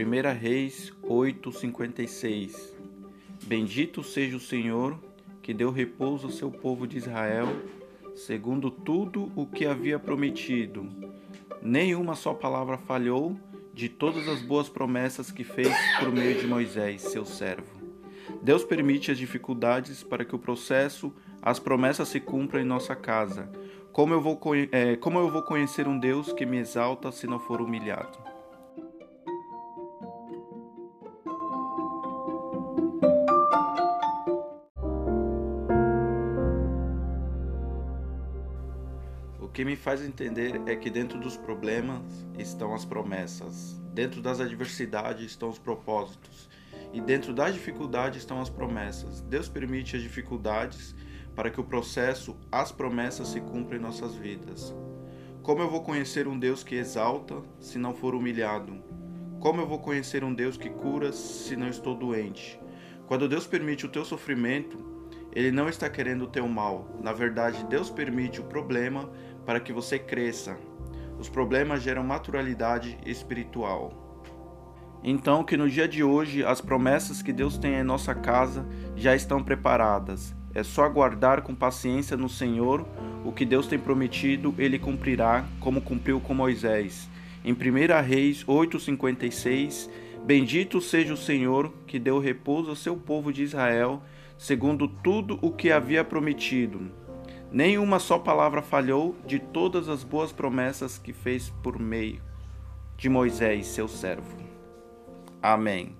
1 Reis 8:56 Bendito seja o Senhor que deu repouso ao seu povo de Israel, segundo tudo o que havia prometido. Nenhuma só palavra falhou de todas as boas promessas que fez por meio de Moisés, seu servo. Deus permite as dificuldades para que o processo, as promessas se cumpram em nossa casa. Como eu vou, é, como eu vou conhecer um Deus que me exalta se não for humilhado? Que me faz entender é que dentro dos problemas estão as promessas, dentro das adversidades estão os propósitos e dentro das dificuldades estão as promessas. Deus permite as dificuldades para que o processo, as promessas se cumpram em nossas vidas. Como eu vou conhecer um Deus que exalta se não for humilhado? Como eu vou conhecer um Deus que cura se não estou doente? Quando Deus permite o teu sofrimento, Ele não está querendo o teu mal. Na verdade, Deus permite o problema para que você cresça. Os problemas geram naturalidade espiritual. Então, que no dia de hoje as promessas que Deus tem em nossa casa já estão preparadas. É só aguardar com paciência no Senhor o que Deus tem prometido, ele cumprirá, como cumpriu com Moisés. Em 1 Reis 8:56, Bendito seja o Senhor que deu repouso ao seu povo de Israel, segundo tudo o que havia prometido. Nenhuma só palavra falhou de todas as boas promessas que fez por meio de Moisés, seu servo. Amém.